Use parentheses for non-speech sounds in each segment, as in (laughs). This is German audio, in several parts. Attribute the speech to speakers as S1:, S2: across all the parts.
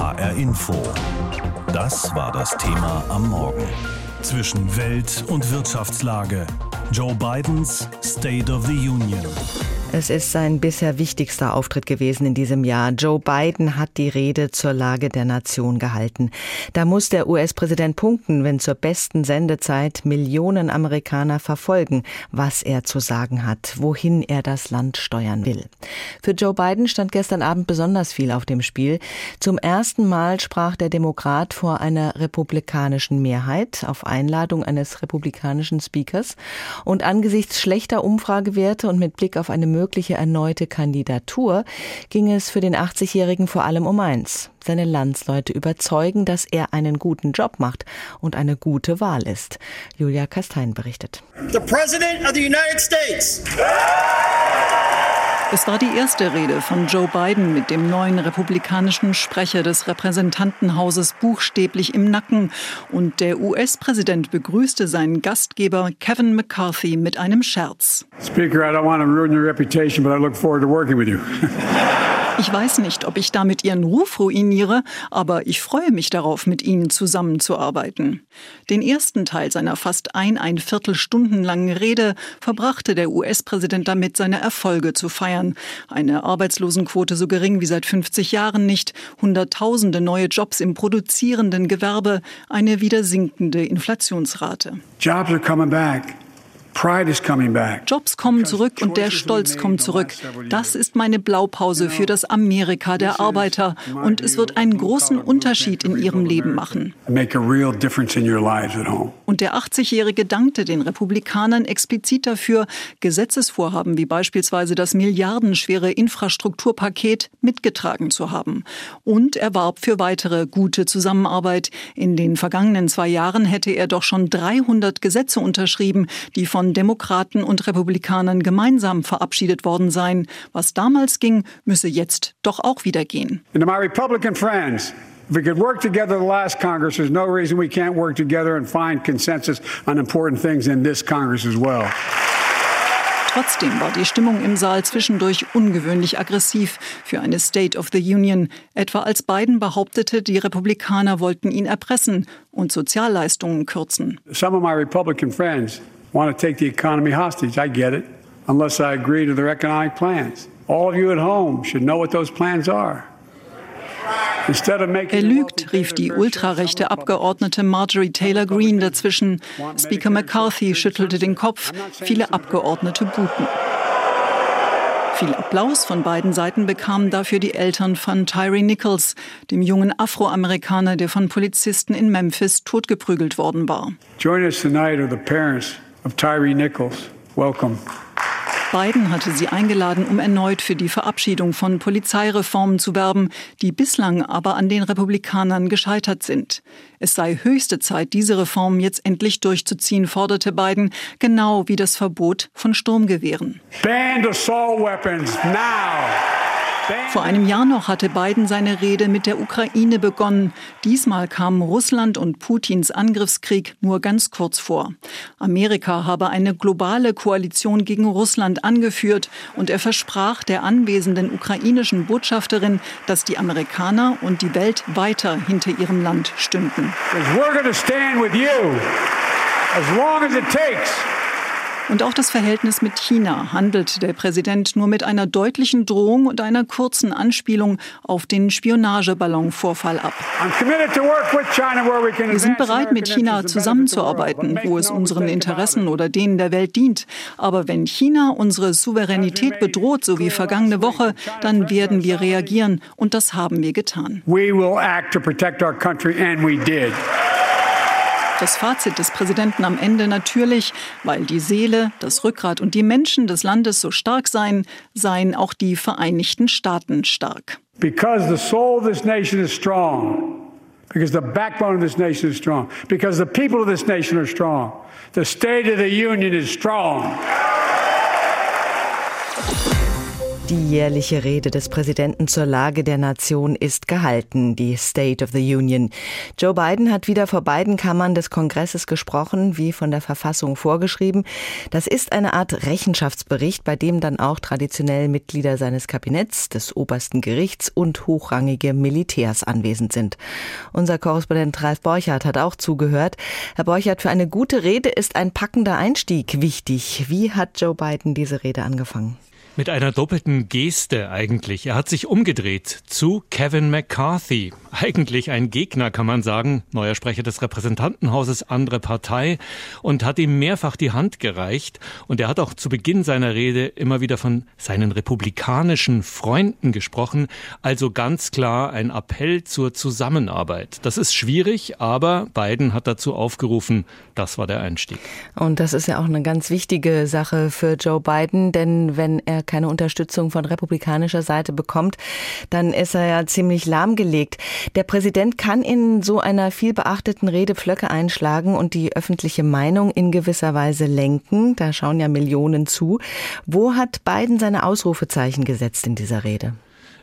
S1: HR Info. Das war das Thema am Morgen. Zwischen Welt- und Wirtschaftslage. Joe Bidens State of the Union.
S2: Es ist sein bisher wichtigster Auftritt gewesen in diesem Jahr. Joe Biden hat die Rede zur Lage der Nation gehalten. Da muss der US-Präsident punkten, wenn zur besten Sendezeit Millionen Amerikaner verfolgen, was er zu sagen hat, wohin er das Land steuern will. Für Joe Biden stand gestern Abend besonders viel auf dem Spiel. Zum ersten Mal sprach der Demokrat vor einer republikanischen Mehrheit auf Einladung eines republikanischen Speakers. Und angesichts schlechter Umfragewerte und mit Blick auf eine mögliche erneute Kandidatur ging es für den 80-Jährigen vor allem um eins. Seine Landsleute überzeugen, dass er einen guten Job macht und eine gute Wahl ist. Julia Kastein berichtet.
S3: The President of the United States.
S4: Es war die erste Rede von Joe Biden mit dem neuen republikanischen Sprecher des Repräsentantenhauses buchstäblich im Nacken. Und der US-Präsident begrüßte seinen Gastgeber Kevin McCarthy mit einem Scherz.
S5: Speaker, I don't want to ruin your reputation, but I look forward to working with you. (laughs)
S4: Ich weiß nicht, ob ich damit Ihren Ruf ruiniere, aber ich freue mich darauf, mit Ihnen zusammenzuarbeiten. Den ersten Teil seiner fast ein, ein Viertelstunden langen Rede verbrachte der US-Präsident damit, seine Erfolge zu feiern. Eine Arbeitslosenquote so gering wie seit 50 Jahren nicht, Hunderttausende neue Jobs im produzierenden Gewerbe, eine wieder sinkende Inflationsrate.
S5: Jobs are coming back.
S4: Jobs kommen zurück und der Stolz kommt zurück. Das ist meine Blaupause für das Amerika der Arbeiter und es wird einen großen Unterschied in ihrem Leben machen. Und der 80-Jährige dankte den Republikanern explizit dafür, Gesetzesvorhaben wie beispielsweise das milliardenschwere Infrastrukturpaket mitgetragen zu haben. Und er warb für weitere gute Zusammenarbeit. In den vergangenen zwei Jahren hätte er doch schon 300 Gesetze unterschrieben, die von von Demokraten und Republikanern gemeinsam verabschiedet worden sein. Was damals ging, müsse jetzt doch auch wieder gehen.
S5: And to my Republican friends, If we could work together the last Congress, there's no reason we can't work together and find consensus on important things in this Congress as well.
S4: Trotzdem war die Stimmung im Saal zwischendurch ungewöhnlich aggressiv für eine State of the Union, etwa als Biden behauptete, die Republikaner wollten ihn erpressen und Sozialleistungen kürzen.
S5: Some of my Republican friends want to take the economy hostage. I get it, unless I agree to their economic plans. All of you at home should know what those plans are.
S4: Er lügt, rief die ultrarechte Abgeordnete Marjorie Taylor Greene dazwischen. Speaker McCarthy schüttelte den Kopf. Viele Abgeordnete buhten. Viel Applaus von beiden Seiten bekamen dafür die Eltern von Tyree Nichols, dem jungen Afroamerikaner, der von Polizisten in Memphis totgeprügelt worden war.
S5: Join us tonight are the parents of Tyree Nichols. Welcome.
S4: Biden hatte sie eingeladen, um erneut für die Verabschiedung von Polizeireformen zu werben, die bislang aber an den Republikanern gescheitert sind. Es sei höchste Zeit, diese Reformen jetzt endlich durchzuziehen, forderte Biden, genau wie das Verbot von Sturmgewehren.
S5: Ban assault weapons now.
S4: Vor einem Jahr noch hatte Biden seine Rede mit der Ukraine begonnen. Diesmal kamen Russland und Putins Angriffskrieg nur ganz kurz vor. Amerika habe eine globale Koalition gegen Russland angeführt und er versprach der anwesenden ukrainischen Botschafterin, dass die Amerikaner und die Welt weiter hinter ihrem Land stünden.
S5: As long as it takes.
S4: Und auch das Verhältnis mit China handelt der Präsident nur mit einer deutlichen Drohung und einer kurzen Anspielung auf den Spionageballonvorfall ab. Wir sind bereit, mit China zusammenzuarbeiten, wo es unseren Interessen oder denen der Welt dient. Aber wenn China unsere Souveränität bedroht, so wie vergangene Woche, dann werden wir reagieren. Und das haben wir getan.
S5: We will act to protect our country, and we did.
S4: Das Fazit des Präsidenten am Ende natürlich, weil die Seele, das Rückgrat und die Menschen des Landes so stark seien, seien auch die Vereinigten Staaten stark.
S5: Because the soul of this nation is strong. Because the backbone of this nation is strong. Because the people of this nation are strong. The State of the Union is strong.
S2: Die jährliche Rede des Präsidenten zur Lage der Nation ist gehalten, die State of the Union. Joe Biden hat wieder vor beiden Kammern des Kongresses gesprochen, wie von der Verfassung vorgeschrieben. Das ist eine Art Rechenschaftsbericht, bei dem dann auch traditionell Mitglieder seines Kabinetts, des obersten Gerichts und hochrangige Militärs anwesend sind. Unser Korrespondent Ralf Borchardt hat auch zugehört. Herr Borchardt, für eine gute Rede ist ein packender Einstieg wichtig. Wie hat Joe Biden diese Rede angefangen?
S6: Mit einer doppelten Geste eigentlich. Er hat sich umgedreht zu Kevin McCarthy. (laughs) Eigentlich ein Gegner, kann man sagen, neuer Sprecher des Repräsentantenhauses, andere Partei, und hat ihm mehrfach die Hand gereicht. Und er hat auch zu Beginn seiner Rede immer wieder von seinen republikanischen Freunden gesprochen. Also ganz klar ein Appell zur Zusammenarbeit. Das ist schwierig, aber Biden hat dazu aufgerufen. Das war der Einstieg.
S2: Und das ist ja auch eine ganz wichtige Sache für Joe Biden, denn wenn er keine Unterstützung von republikanischer Seite bekommt, dann ist er ja ziemlich lahmgelegt. Der Präsident kann in so einer vielbeachteten Rede Pflöcke einschlagen und die öffentliche Meinung in gewisser Weise lenken. Da schauen ja Millionen zu. Wo hat Biden seine Ausrufezeichen gesetzt in dieser Rede?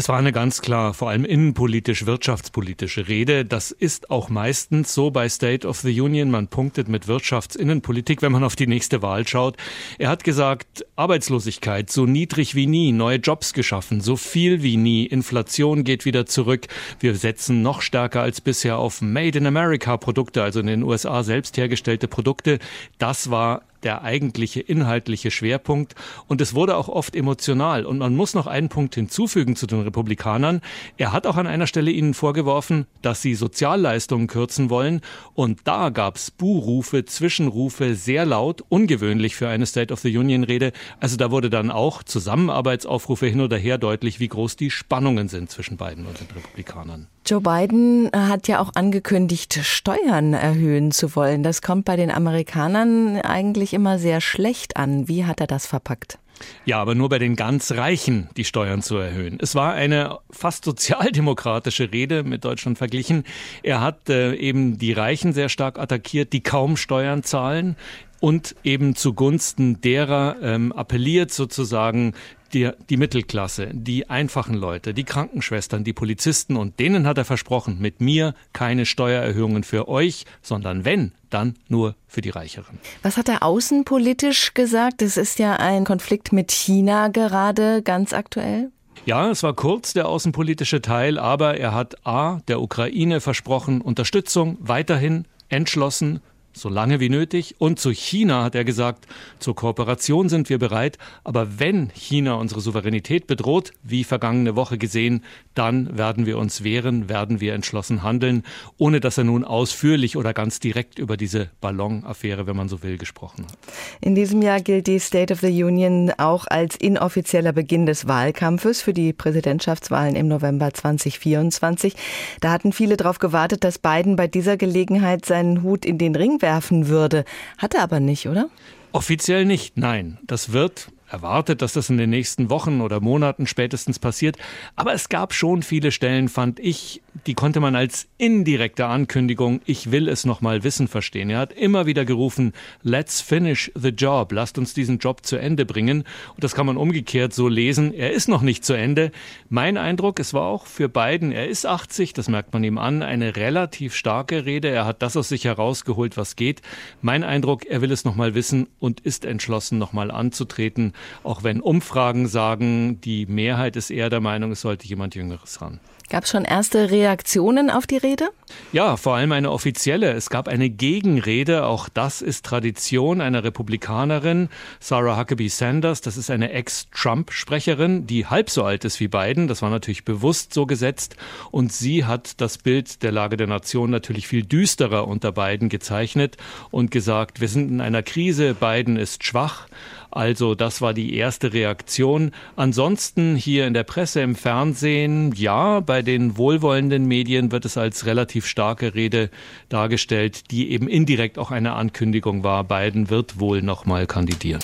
S6: Es war eine ganz klar, vor allem innenpolitisch, wirtschaftspolitische Rede. Das ist auch meistens so bei State of the Union. Man punktet mit Wirtschaftsinnenpolitik, wenn man auf die nächste Wahl schaut. Er hat gesagt, Arbeitslosigkeit so niedrig wie nie, neue Jobs geschaffen, so viel wie nie, Inflation geht wieder zurück. Wir setzen noch stärker als bisher auf Made in America Produkte, also in den USA selbst hergestellte Produkte. Das war der eigentliche inhaltliche Schwerpunkt. Und es wurde auch oft emotional. Und man muss noch einen Punkt hinzufügen zu den Republikanern. Er hat auch an einer Stelle ihnen vorgeworfen, dass sie Sozialleistungen kürzen wollen. Und da gab es Buhrufe, Zwischenrufe, sehr laut, ungewöhnlich für eine State of the Union Rede. Also da wurde dann auch Zusammenarbeitsaufrufe hin oder her deutlich, wie groß die Spannungen sind zwischen beiden und den Republikanern.
S2: Joe Biden hat ja auch angekündigt, Steuern erhöhen zu wollen. Das kommt bei den Amerikanern eigentlich immer sehr schlecht an. Wie hat er das verpackt?
S6: Ja, aber nur bei den ganz Reichen die Steuern zu erhöhen. Es war eine fast sozialdemokratische Rede mit Deutschland verglichen. Er hat äh, eben die Reichen sehr stark attackiert, die kaum Steuern zahlen und eben zugunsten derer ähm, appelliert sozusagen, die, die Mittelklasse, die einfachen Leute, die Krankenschwestern, die Polizisten und denen hat er versprochen, mit mir keine Steuererhöhungen für euch, sondern wenn, dann nur für die Reicheren.
S2: Was hat er außenpolitisch gesagt? Es ist ja ein Konflikt mit China gerade ganz aktuell.
S6: Ja, es war kurz der außenpolitische Teil, aber er hat A, der Ukraine versprochen, Unterstützung weiterhin entschlossen so lange wie nötig. Und zu China hat er gesagt, zur Kooperation sind wir bereit, aber wenn China unsere Souveränität bedroht, wie vergangene Woche gesehen, dann werden wir uns wehren, werden wir entschlossen handeln, ohne dass er nun ausführlich oder ganz direkt über diese Ballonaffäre, wenn man so will, gesprochen hat.
S2: In diesem Jahr gilt die State of the Union auch als inoffizieller Beginn des Wahlkampfes für die Präsidentschaftswahlen im November 2024. Da hatten viele darauf gewartet, dass Biden bei dieser Gelegenheit seinen Hut in den Ring werfen würde. Hat er aber nicht, oder?
S6: Offiziell nicht, nein. Das wird erwartet, dass das in den nächsten Wochen oder Monaten spätestens passiert. Aber es gab schon viele Stellen, fand ich, die konnte man als indirekte Ankündigung, ich will es nochmal wissen, verstehen. Er hat immer wieder gerufen, let's finish the job, lasst uns diesen Job zu Ende bringen. Und das kann man umgekehrt so lesen, er ist noch nicht zu Ende. Mein Eindruck, es war auch für Biden, er ist 80, das merkt man ihm an, eine relativ starke Rede. Er hat das aus sich herausgeholt, was geht. Mein Eindruck, er will es nochmal wissen und ist entschlossen, nochmal anzutreten auch wenn Umfragen sagen, die Mehrheit ist eher der Meinung, es sollte jemand Jüngeres ran.
S2: Gab es schon erste Reaktionen auf die Rede?
S6: Ja, vor allem eine offizielle. Es gab eine Gegenrede, auch das ist Tradition einer Republikanerin, Sarah Huckabee Sanders. Das ist eine Ex-Trump-Sprecherin, die halb so alt ist wie Biden. Das war natürlich bewusst so gesetzt. Und sie hat das Bild der Lage der Nation natürlich viel düsterer unter Biden gezeichnet und gesagt, wir sind in einer Krise, Biden ist schwach. Also das war die erste Reaktion. Ansonsten hier in der Presse, im Fernsehen, ja, bei den wohlwollenden Medien wird es als relativ starke Rede dargestellt, die eben indirekt auch eine Ankündigung war, Biden wird wohl nochmal kandidieren.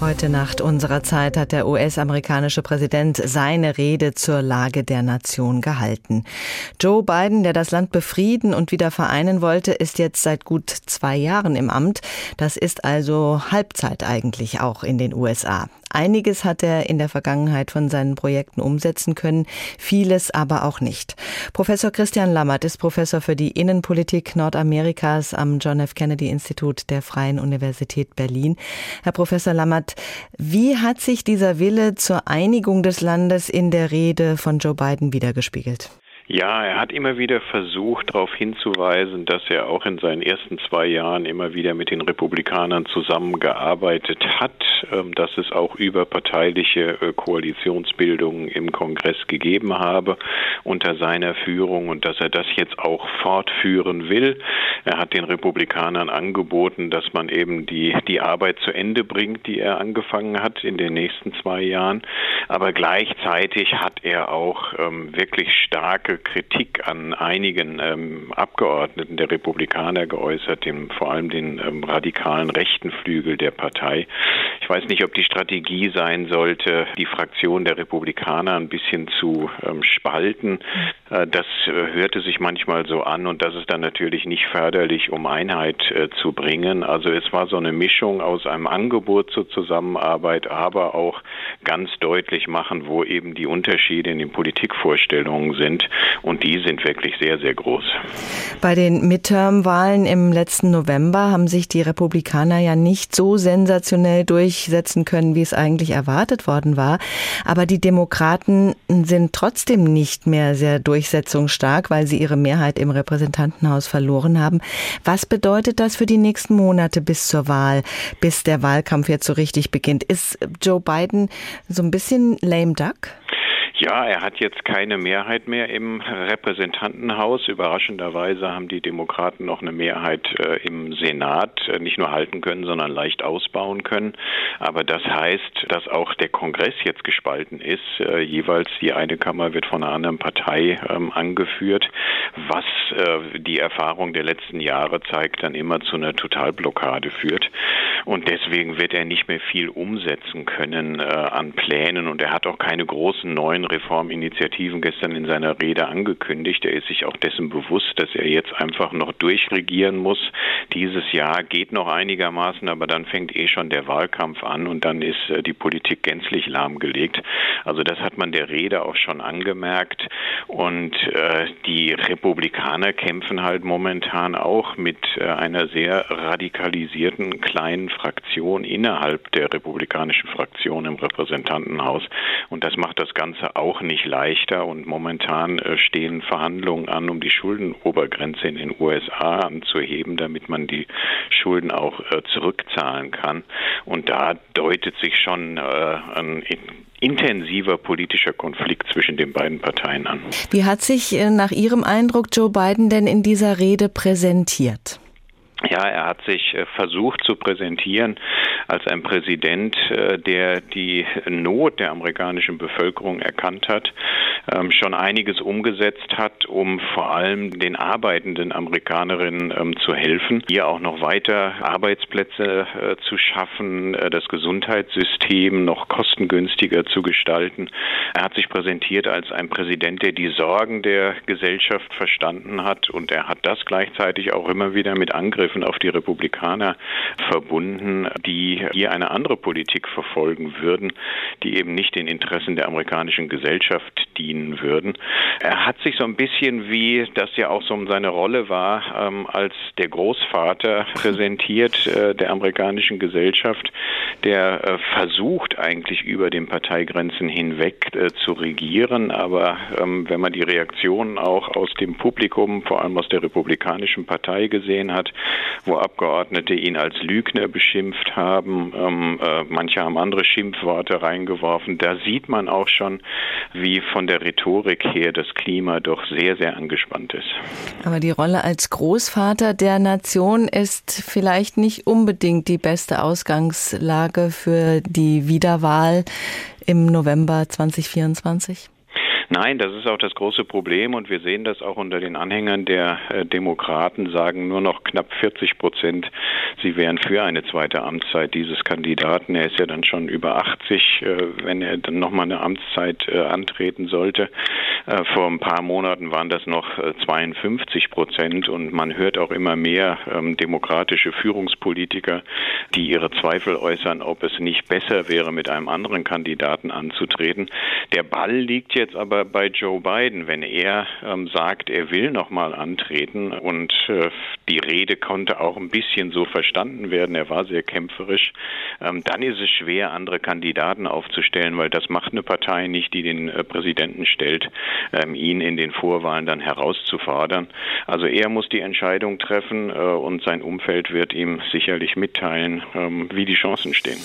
S2: Heute Nacht unserer Zeit hat der US-amerikanische Präsident seine Rede zur Lage der Nation gehalten. Joe Biden, der das Land befrieden und wieder vereinen wollte, ist jetzt seit gut zwei Jahren im Amt. Das ist also Halbzeit eigentlich auch in den USA. Einiges hat er in der Vergangenheit von seinen Projekten umsetzen können, vieles aber auch nicht. Professor Christian Lammert ist Professor für die Innenpolitik Nordamerikas am John F. Kennedy Institut der Freien Universität Berlin. Herr Professor Lammert, wie hat sich dieser Wille zur Einigung des Landes in der Rede von Joe Biden wiedergespiegelt?
S7: Ja, er hat immer wieder versucht, darauf hinzuweisen, dass er auch in seinen ersten zwei Jahren immer wieder mit den Republikanern zusammengearbeitet hat, ähm, dass es auch überparteiliche äh, Koalitionsbildungen im Kongress gegeben habe unter seiner Führung und dass er das jetzt auch fortführen will. Er hat den Republikanern angeboten, dass man eben die, die Arbeit zu Ende bringt, die er angefangen hat in den nächsten zwei Jahren. Aber gleichzeitig hat er auch ähm, wirklich starke Kritik an einigen ähm, Abgeordneten der Republikaner geäußert, dem, vor allem den ähm, radikalen rechten Flügel der Partei. Ich weiß nicht, ob die Strategie sein sollte, die Fraktion der Republikaner ein bisschen zu ähm, spalten. Äh, das äh, hörte sich manchmal so an und das ist dann natürlich nicht förderlich, um Einheit äh, zu bringen. Also es war so eine Mischung aus einem Angebot zur Zusammenarbeit, aber auch ganz deutlich machen, wo eben die Unterschiede in den Politikvorstellungen sind. Und die sind wirklich sehr, sehr groß.
S2: Bei den Midterm-Wahlen im letzten November haben sich die Republikaner ja nicht so sensationell durchsetzen können, wie es eigentlich erwartet worden war. Aber die Demokraten sind trotzdem nicht mehr sehr durchsetzungsstark, weil sie ihre Mehrheit im Repräsentantenhaus verloren haben. Was bedeutet das für die nächsten Monate bis zur Wahl, bis der Wahlkampf jetzt so richtig beginnt? Ist Joe Biden so ein bisschen lame duck?
S7: Ja, er hat jetzt keine Mehrheit mehr im Repräsentantenhaus. Überraschenderweise haben die Demokraten noch eine Mehrheit äh, im Senat äh, nicht nur halten können, sondern leicht ausbauen können. Aber das heißt, dass auch der Kongress jetzt gespalten ist. Äh, jeweils die eine Kammer wird von einer anderen Partei ähm, angeführt, was äh, die Erfahrung der letzten Jahre zeigt, dann immer zu einer Totalblockade führt. Und deswegen wird er nicht mehr viel umsetzen können äh, an Plänen. Und er hat auch keine großen neuen Reforminitiativen gestern in seiner Rede angekündigt. Er ist sich auch dessen bewusst, dass er jetzt einfach noch durchregieren muss. Dieses Jahr geht noch einigermaßen, aber dann fängt eh schon der Wahlkampf an und dann ist äh, die Politik gänzlich lahmgelegt. Also das hat man der Rede auch schon angemerkt. Und äh, die Republikaner kämpfen halt momentan auch mit äh, einer sehr radikalisierten kleinen Fraktion innerhalb der republikanischen Fraktion im Repräsentantenhaus. Und das macht das Ganze auch nicht leichter und momentan äh, stehen Verhandlungen an, um die Schuldenobergrenze in den USA anzuheben, damit man die Schulden auch äh, zurückzahlen kann. Und da deutet sich schon äh, ein intensiver politischer Konflikt zwischen den beiden Parteien an.
S2: Wie hat sich nach Ihrem Eindruck Joe Biden denn in dieser Rede präsentiert?
S7: Ja, er hat sich äh, versucht zu präsentieren als ein Präsident, äh, der die Not der amerikanischen Bevölkerung erkannt hat, ähm, schon einiges umgesetzt hat, um vor allem den arbeitenden Amerikanerinnen ähm, zu helfen, hier auch noch weiter Arbeitsplätze äh, zu schaffen, das Gesundheitssystem noch kostengünstiger zu gestalten. Er hat sich präsentiert als ein Präsident, der die Sorgen der Gesellschaft verstanden hat und er hat das gleichzeitig auch immer wieder mit Angriffen auf die Republikaner verbunden, die hier eine andere Politik verfolgen würden, die eben nicht den Interessen der amerikanischen Gesellschaft dienen würden. Er hat sich so ein bisschen wie das ja auch so seine Rolle war, ähm, als der Großvater (laughs) präsentiert äh, der amerikanischen Gesellschaft, der äh, versucht eigentlich über den Parteigrenzen hinweg äh, zu regieren. Aber ähm, wenn man die Reaktionen auch aus dem Publikum, vor allem aus der Republikanischen Partei gesehen hat, wo Abgeordnete ihn als Lügner beschimpft haben. Ähm, äh, manche haben andere Schimpfworte reingeworfen. Da sieht man auch schon, wie von der Rhetorik her das Klima doch sehr, sehr angespannt ist.
S2: Aber die Rolle als Großvater der Nation ist vielleicht nicht unbedingt die beste Ausgangslage für die Wiederwahl im November 2024?
S7: Nein, das ist auch das große Problem und wir sehen das auch unter den Anhängern der äh, Demokraten, sagen nur noch knapp 40 Prozent, sie wären für eine zweite Amtszeit dieses Kandidaten. Er ist ja dann schon über 80, äh, wenn er dann nochmal eine Amtszeit äh, antreten sollte. Vor ein paar Monaten waren das noch 52 äh, Prozent und man hört auch immer mehr ähm, demokratische Führungspolitiker, die ihre Zweifel äußern, ob es nicht besser wäre, mit einem anderen Kandidaten anzutreten. Der Ball liegt jetzt aber bei Joe Biden, wenn er ähm, sagt, er will nochmal antreten und äh, die Rede konnte auch ein bisschen so verstanden werden, er war sehr kämpferisch, ähm, dann ist es schwer, andere Kandidaten aufzustellen, weil das macht eine Partei nicht, die den äh, Präsidenten stellt, ähm, ihn in den Vorwahlen dann herauszufordern. Also er muss die Entscheidung treffen äh, und sein Umfeld wird ihm sicherlich mitteilen, ähm, wie die Chancen stehen.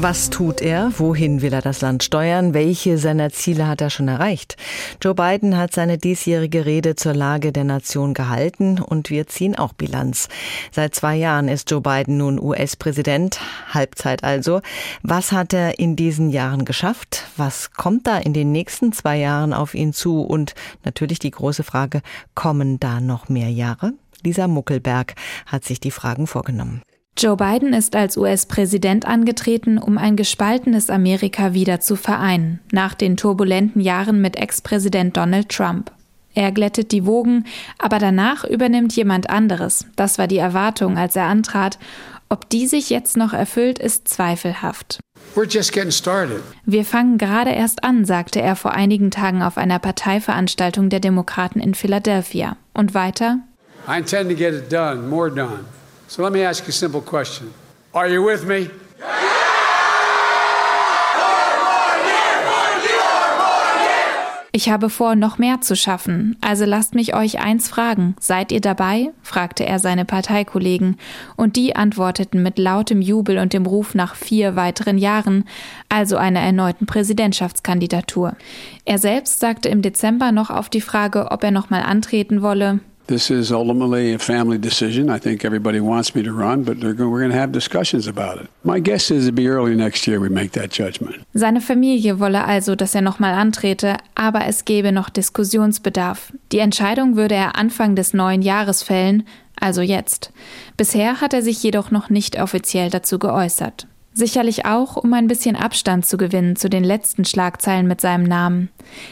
S2: Was tut er? Wohin will er das Land steuern? Welche seiner Ziele hat er schon erreicht? Joe Biden hat seine diesjährige Rede zur Lage der Nation gehalten und wir ziehen auch Bilanz. Seit zwei Jahren ist Joe Biden nun US-Präsident, Halbzeit also. Was hat er in diesen Jahren geschafft? Was kommt da in den nächsten zwei Jahren auf ihn zu? Und natürlich die große Frage, kommen da noch mehr Jahre? Lisa Muckelberg hat sich die Fragen vorgenommen.
S8: Joe Biden ist als US-Präsident angetreten, um ein gespaltenes Amerika wieder zu vereinen, nach den turbulenten Jahren mit Ex-Präsident Donald Trump. Er glättet die Wogen, aber danach übernimmt jemand anderes. Das war die Erwartung, als er antrat. Ob die sich jetzt noch erfüllt, ist zweifelhaft. Wir fangen gerade erst an, sagte er vor einigen Tagen auf einer Parteiveranstaltung der Demokraten in Philadelphia. Und weiter? I intend to get it done, more done. So let me ask you a simple question. Are you with me? Ich habe vor, noch mehr zu schaffen. Also lasst mich euch eins fragen. Seid ihr dabei? fragte er seine Parteikollegen. Und die antworteten mit lautem Jubel und dem Ruf nach vier weiteren Jahren, also einer erneuten Präsidentschaftskandidatur. Er selbst sagte im Dezember noch auf die Frage, ob er nochmal antreten wolle, This is ultimately a family decision. I think everybody wants me to run, but we're going to have discussions about it. My guess is it'll be early next year we make that judgment. Seine Familie wolle also, dass er nochmal antrete, aber es gäbe noch Diskussionsbedarf. Die Entscheidung würde er Anfang des neuen Jahres fällen, also jetzt. Bisher hat er sich jedoch noch nicht offiziell dazu geäußert. Sicherlich auch, um ein bisschen Abstand zu gewinnen zu den letzten Schlagzeilen mit seinem Namen.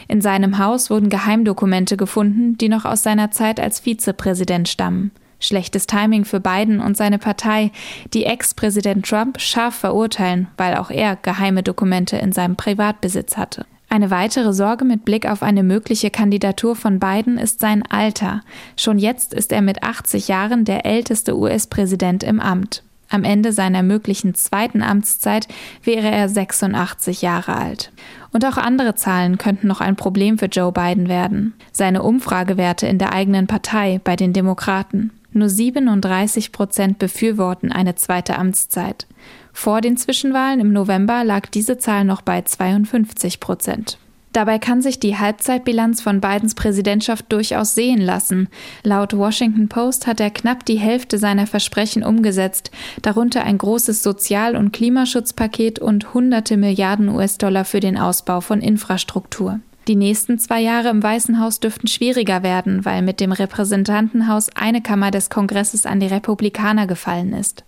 S8: In seinem Haus wurden Geheimdokumente gefunden, die noch aus seiner Zeit als Vizepräsident stammen. Schlechtes Timing für Biden und seine Partei, die Ex-Präsident Trump scharf verurteilen, weil auch er geheime Dokumente in seinem Privatbesitz hatte. Eine weitere Sorge mit Blick auf eine mögliche Kandidatur von Biden ist sein Alter. Schon jetzt ist er mit 80 Jahren der älteste US-Präsident im Amt. Am Ende seiner möglichen zweiten Amtszeit wäre er 86 Jahre alt. Und auch andere Zahlen könnten noch ein Problem für Joe Biden werden. Seine Umfragewerte in der eigenen Partei bei den Demokraten. Nur 37 Prozent befürworten eine zweite Amtszeit. Vor den Zwischenwahlen im November lag diese Zahl noch bei 52 Prozent. Dabei kann sich die Halbzeitbilanz von Bidens Präsidentschaft durchaus sehen lassen. Laut Washington Post hat er knapp die Hälfte seiner Versprechen umgesetzt, darunter ein großes Sozial- und Klimaschutzpaket und hunderte Milliarden US-Dollar für den Ausbau von Infrastruktur. Die nächsten zwei Jahre im Weißen Haus dürften schwieriger werden, weil mit dem Repräsentantenhaus eine Kammer des Kongresses an die Republikaner gefallen ist.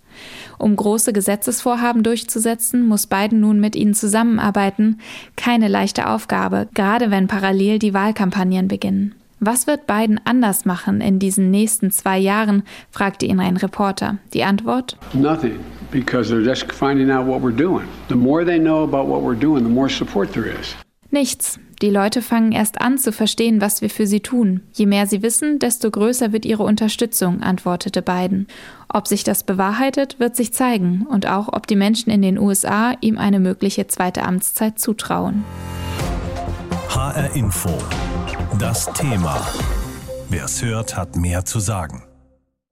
S8: Um große Gesetzesvorhaben durchzusetzen, muss Biden nun mit ihnen zusammenarbeiten. Keine leichte Aufgabe, gerade wenn parallel die Wahlkampagnen beginnen. Was wird Biden anders machen in diesen nächsten zwei Jahren? fragte ihn ein Reporter. Die Antwort? Nothing, because they're just finding out what we're doing. The more they know about what we're doing, the more support there is. Nichts. Die Leute fangen erst an zu verstehen, was wir für sie tun. Je mehr sie wissen, desto größer wird ihre Unterstützung, antwortete Biden. Ob sich das bewahrheitet, wird sich zeigen und auch, ob die Menschen in den USA ihm eine mögliche zweite Amtszeit zutrauen.
S1: HR Info. Das Thema. Wer es hört, hat mehr zu sagen.